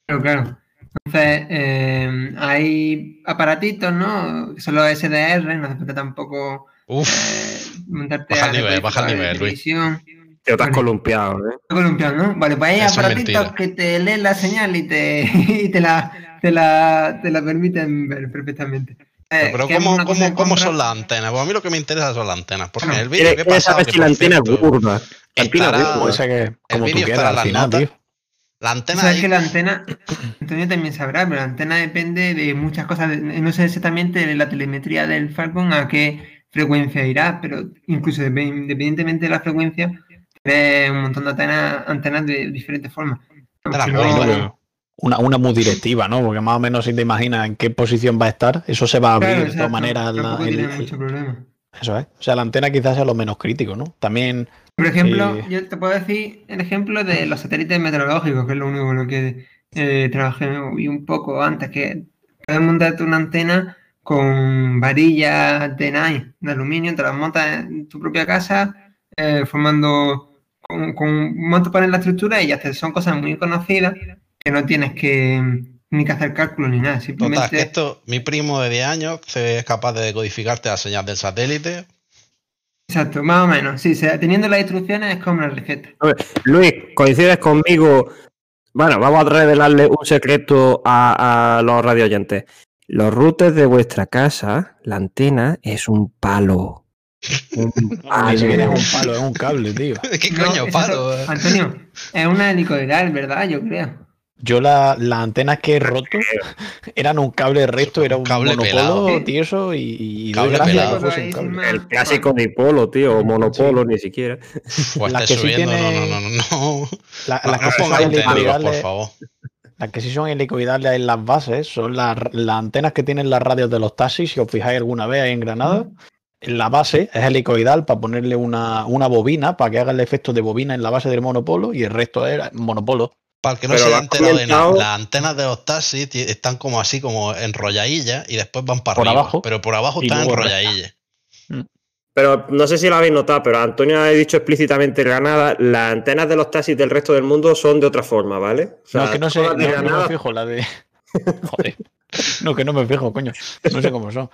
Claro, claro. Entonces, eh, hay aparatitos, ¿no? Son los SDR, no hace falta tampoco Uf, montarte Baja a el nivel, baja el nivel, Luis. televisión. Te has Vale. columpiado, ¿eh? columpiado, ¿no? Vale, pues hay aparatitos que te leen la señal y te, y te, la, te, la, te la permiten ver perfectamente. Eh, pero ¿cómo, cómo- cómo son las antenas? Pues a mí lo que me interesa son las antenas. Porque Bueno, en el vídeo que pasado, saber que si la antena curva. Estará- que, como tú vídeo quieras al final, notas. tío. la antena Sabes ahí- que la antena, Antonio también sabrá, pero la antena depende de muchas cosas. No sé exactamente de la telemetría del Falcon a qué frecuencia irá, pero incluso depe- independientemente de la frecuencia, un montón de antenas, antenas de diferentes formas. Bueno, Una, una muy directiva, ¿no? Porque más o menos si te imaginas en qué posición va a estar, eso se va a abrir Claro, de todas maneras. la- tampoco el- tiene mucho problema. eso es. O sea, la antena quizás sea lo menos crítico, ¿no? También, Por ejemplo, Eh, yo te puedo decir el ejemplo de los satélites meteorológicos, que es lo único con lo que eh, trabajé un poco antes, que puedes montarte una antena con varillas de nylon, de aluminio, te las montas en tu propia casa, eh, formando con, con montas para la estructura y ya está. Son cosas muy conocidas que no tienes que ni que hacer cálculos ni nada, Total, simplemente que esto, mi primo de 10 años se es capaz de decodificarte la señal del satélite. Exacto, más o menos. Sí, teniendo las instrucciones es como la receta. Luis, coincides conmigo. Bueno, vamos a revelarle un secreto a, a los radioyentes. Los routers de vuestra casa, la antena es un palo. Un es un palo, es un cable, tío. ¿Qué No, coño, eso- palo? Antonio, es una helicoidal, ¿verdad? Yo creo. Yo la- las antenas que he roto eran un cable recto, era un Cable monopolo tieso y, y Cable gracias pelado. cable. El clásico dipolo, tío, o monopolo, ni siquiera. Pues Las esté que sí subiendo, no, tiene- no, no, no, no. La- No, las, no que sí son pongáis técnicos, por favor. Las que sí son helicoidales en las bases son las, las antenas que tienen las radios de los taxis, si os fijáis alguna vez ahí en Granada. En la base es helicoidal para ponerle una, una bobina para que haga el efecto de bobina en la base del monopolo y el resto era monopolo. Para el que no Pero se enterado de nada, las antenas de los taxis están como así, como enrolladillas y después van para Por arriba. abajo, pero por abajo están enrolladillas. Pero no sé si lo habéis notado, pero Antonio ha dicho explícitamente en Granada, las antenas de los taxis del resto del mundo son de otra forma, ¿vale? O sea, no, que no sé, no, no me Granada fijo la de. Joder. No, que no me fijo, coño. No sé cómo son.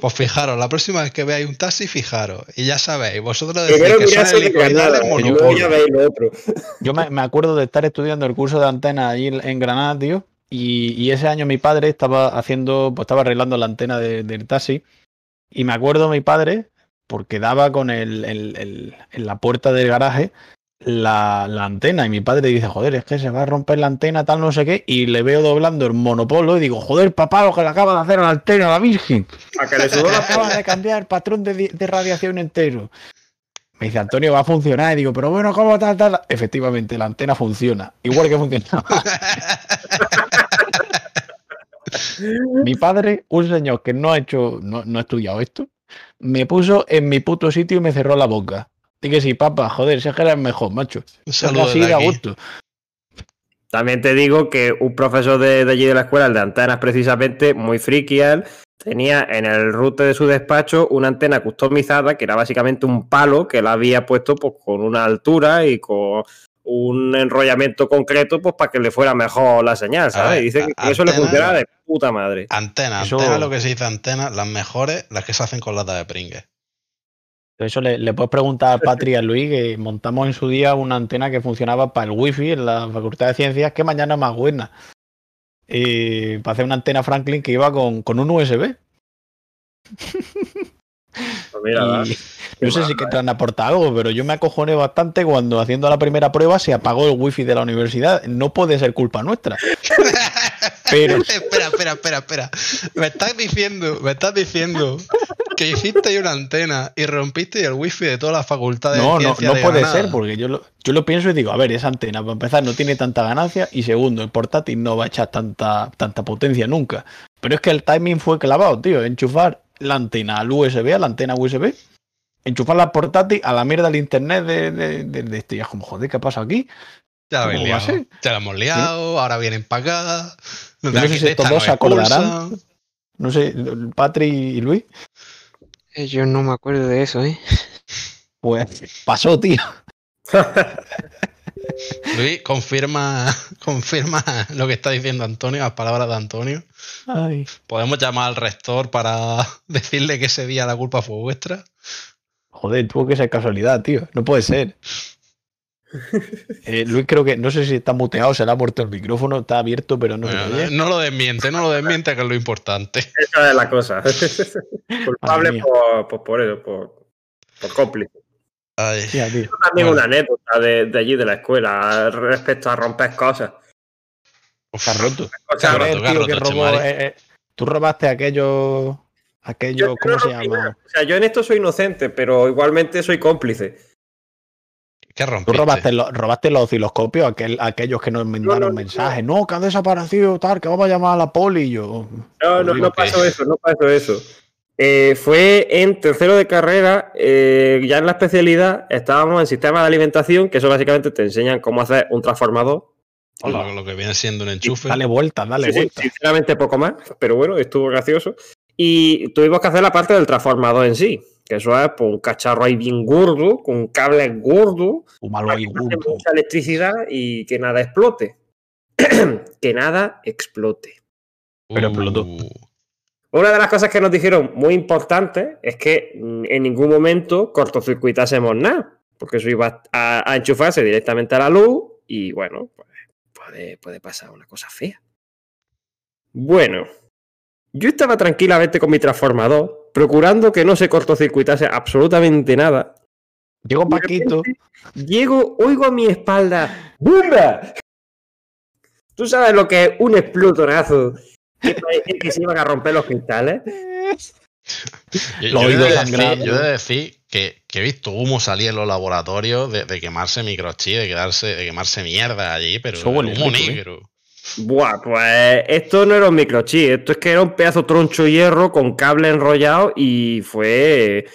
Pues fijaros, la próxima vez que veáis un taxi, fijaros. Y ya sabéis, vosotros decís Primero que son de Granada, helicoidales y luego monopolo. ya veis lo otro. Yo me, me acuerdo de estar estudiando el curso de antena allí en Granada, tío. Y, y ese año mi padre estaba haciendo, pues estaba arreglando la antena de- del taxi. Y me acuerdo mi padre, porque daba con el, el- el- en la puerta del garaje la, la antena. Y mi padre dice, joder, es que se va a romper la antena, tal, no sé qué. Y le veo doblando el monopolo y digo, joder, papá, lo que le acaba de hacer a la antena, a la Virgen. A que le sudó la acaba de cambiar patrón de, di- de radiación entero. Me dice, Antonio, va a funcionar. Y digo, pero bueno, ¿cómo tal, tal? Efectivamente, la antena funciona. Igual que funcionaba. Mi padre, un señor que no ha hecho, no, no ha estudiado esto, me puso en mi puto sitio y me cerró la boca. Dije que sí, papá, joder, si es que eres mejor, macho. Un saludo así da aquí. gusto. También te digo que un profesor de, de allí de la escuela, el de antenas precisamente, muy friki él, tenía en el router de su despacho una antena customizada que era básicamente un palo que él había puesto pues, con una altura y con un enrollamiento concreto pues para que le fuera mejor la señal, ¿sabes? ver, Y dice que a- eso le funcionaba de puta madre. Antena, Eso- antena, lo que se dice antena, las mejores, las que se hacen con lata de pringue. Eso le, le puedes preguntar a Patri a Luis que montamos en su día una antena que funcionaba para el wifi en la Facultad de Ciencias, que mañana es más buena. Y para hacer una antena Franklin que iba con, con un USB. Pues mira, va. Y no sé si que te han aportado algo, pero yo me acojoné bastante cuando haciendo la primera prueba se apagó el wifi de la universidad. No puede ser culpa nuestra. Pero espera, espera, espera, espera. Me estás diciendo, me estás diciendo que hiciste una antena y rompiste el wifi de toda la facultad de no, no, no de puede Granada. ser, porque yo lo, yo lo pienso y digo, a ver, esa antena, para empezar, no tiene tanta ganancia y segundo, el portátil no va a echar tanta, tanta potencia nunca. Pero es que el timing fue clavado, tío. Enchufar la antena al USB, a la antena USB, enchufar la portátil a la mierda del internet de, de, de- de este. Y es como, joder, ¿qué pasa aquí? Ya la habéis ¿Cómo va a liado. Ya la hemos liado, ahora vienen para acá. Yo De no sé si estos dos se acordarán. No sé, Patri y Luis, Eh, Yo no me acuerdo de eso, ¿eh? pues pasó, tío. Luis, confirma, confirma lo que está diciendo Antonio, las palabras de Antonio. Ay. ¿Podemos llamar al rector para decirle que ese día la culpa fue vuestra? Joder, tuvo que ser casualidad, tío. No puede ser. Eh, Luis creo que, no sé si está muteado, se le ha muerto el micrófono, está abierto, pero no se Bueno, no lo desmiente, no lo desmiente, que es lo importante. Esa es la cosa. Culpable por, por eso, por, por cómplice. Ay, tío. También Bueno. una anécdota de, de allí de la escuela respecto a romper cosas. uf, roto. Eh, eh, Tú robaste aquello. Aquello, Yo- yo ¿cómo no se llama? nada. O sea, yo en esto soy inocente, pero igualmente soy cómplice. ¿Qué Tú rompiste? robaste, lo- robaste los osciloscopios, aquel, aquellos que nos mandaron no, no. mensajes. No, que han desaparecido, tal, que vamos a llamar a la poli. Y yo. No, no, no pasó eso, no pasó eso. Eh, fue en tercero de carrera, eh, ya en la especialidad, estábamos en sistema de alimentación, que eso básicamente te enseñan cómo hacer un transformador. Lo, lo que viene siendo un enchufe. Dale vueltas, dale Sí, sí, vueltas. sinceramente poco más, pero bueno, estuvo gracioso. Y tuvimos que hacer la parte del transformador en sí, que eso es pues, un cacharro ahí bien gordo, con cables gordos, Un malo para ahí, gordo. mucha electricidad y que nada explote. que nada explote. Pero explotó. Uh, Una de las cosas que nos dijeron muy importante es que mm, en ningún momento cortocircuitásemos nada, porque eso iba a, a enchufarse directamente a la luz y bueno, pues puede, puede pasar una cosa fea. Bueno, yo estaba tranquilamente con mi transformador, procurando que no se cortocircuitase absolutamente nada. Llegó Paquito. Llego, oigo a mi espalda. ¡Bumba! ¿Tú sabes lo que es un explotonazo? Que parecía que se iban a romper los cristales. Yo, yo he de decir, yo he de decir que, que he visto humo salir en los laboratorios de, de quemarse microchip, de, quedarse, de quemarse mierda allí, pero humo rico, ¿eh? negro. Buah, pues esto no era un microchip, esto es que era un pedazo troncho de hierro con cable enrollado y fue.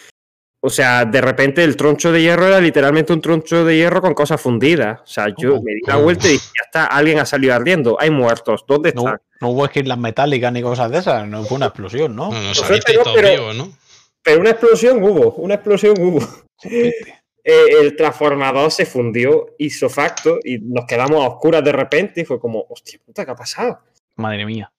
O sea, de repente el troncho de hierro era literalmente un troncho de hierro con cosas fundidas. O sea, yo ¿Cómo? me di la ¿Cómo? vuelta y dije, ya está, alguien ha salido ardiendo, hay muertos, ¿dónde están? no hubo skills metálicas ni cosas de esas. No fue una explosión, ¿no? No, no pero- ¿no? Pero una explosión hubo, una explosión hubo. Eh, el transformador se fundió hizo facto y nos quedamos a oscuras de repente y fue como, hostia puta, ¿qué ha pasado? Madre mía.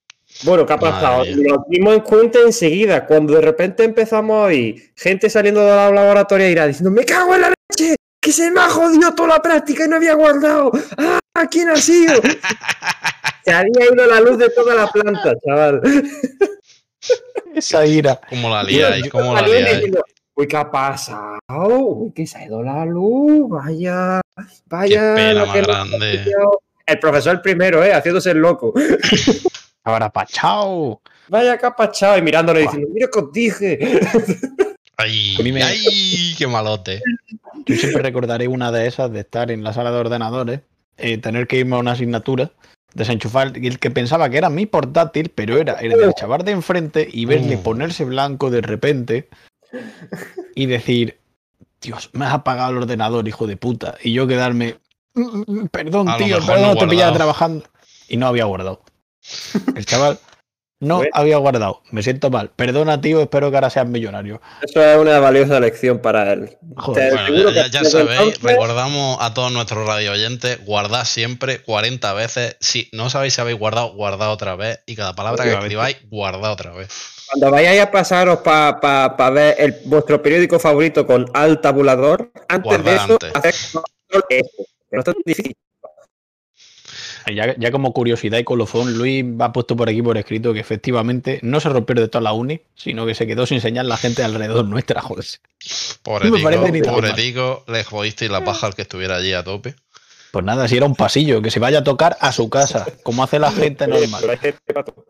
Bueno, ¿qué ha pasado? Nos dimos en cuenta enseguida, cuando de repente empezamos a oír gente saliendo de la laboratoria y diciendo, me cago en la leche, que se me ha jodido toda la práctica y no había guardado. ¡Ah! ¿Quién ha sido? se había ido la luz de toda la planta, chaval. Esa ira. ¿Cómo la liáis? ¿Cómo la Salió liáis? diciendo, Uy, ¿qué ha pasado? Uy, que se ha ido la luz, vaya, Qué vaya. pena lo más grande. pilló". El profesor primero, ¿eh? Haciéndose el loco. Ahora pachao. Vaya capachado y mirándole diciendo, mira que os dije. ¡Ay! Me- ¡Ay! ¡Qué malote! Yo siempre recordaré una de esas de estar en la sala de ordenadores, eh, tener que irme a una asignatura, desenchufar y el que pensaba que era mi portátil, pero era el del chaval de enfrente y verle Mm. ponerse blanco de repente y decir, Dios, me has apagado el ordenador, hijo de puta. Y yo quedarme, "Mm, mm, perdón, tío, perdón, no te pillaba trabajando. Y no había guardado. El chaval no Bueno. había guardado. Me siento mal. Perdona, tío, espero que ahora seas millonario. Eso es una valiosa lección para él. Joder. Te Bueno, aseguro ya, que ya desde sabéis, entonces- recordamos a todos nuestros radio oyentes, guardad siempre 40 veces. Si no sabéis si habéis guardado, guardad otra vez. Y cada palabra que escribáis, guardad otra vez. Cuando vayáis a pasaros para ver el- vuestro periódico favorito con al tabulador, antes de Guardad eso, antes. F, que no es tan difícil. Ya, ya como curiosidad y colofón, Luis ha puesto por aquí por escrito que efectivamente no se rompió de toda la uni, sino que se quedó sin señal la gente alrededor nuestra, joder. Pobre No tico, le jodisteis la paja al que estuviera allí a tope. Pues nada, si era un pasillo, que se vaya a tocar a su casa, como hace la gente Pero normal. hay gente para todo.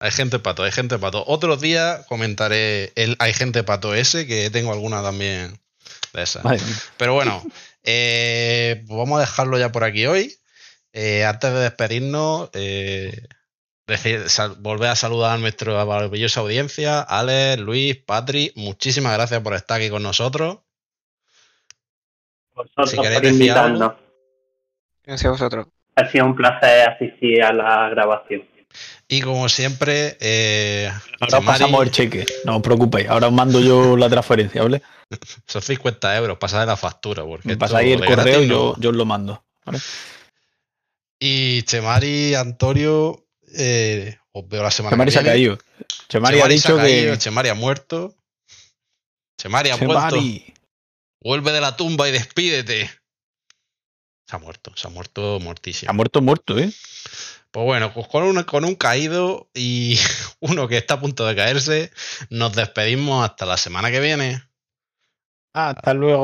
Hay gente pato, hay gente pato. Otro día comentaré el Hay gente pato ese, que tengo alguna también de esas. Pero bueno, eh, pues vamos a dejarlo ya por aquí hoy. Eh, antes de despedirnos, eh, decir, sal- volver a saludar a nuestra maravillosa audiencia, Alex, Luis, Patri, muchísimas gracias por estar aquí con nosotros. Vosotros Si queréis por decir invitarnos. Gracias a vosotros. Ha sido un placer asistir a la grabación. Y como siempre, eh, Ahora pasamos el cheque, no os preocupéis, ahora os mando yo la transferencia, ¿vale? son 50 euros, pasad la factura. Porque pasáis el correo y yo, yo os lo mando. ¿vale? Y Chemari, Antonio, eh, os veo la semana Chemari que se ha viene. caído. Chemari, ha se dicho caído, que. Chemari ha muerto. Chemari ha. Chemari. Vuelve de la tumba y despídete. Se ha muerto, se ha muerto Ha muertísimo. muerto, muerto, ¿eh? Pues bueno, pues con un, con un caído y uno que está a punto de caerse, nos despedimos hasta la semana que viene. Hasta luego.